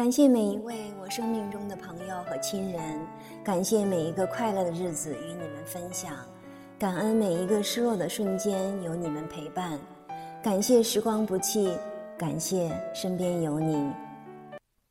感谢每一位我生命中的朋友和亲人感谢每一个快乐的日子与你们分享感恩每一个失落的瞬间有你们陪伴感谢时光不弃感谢身边有你。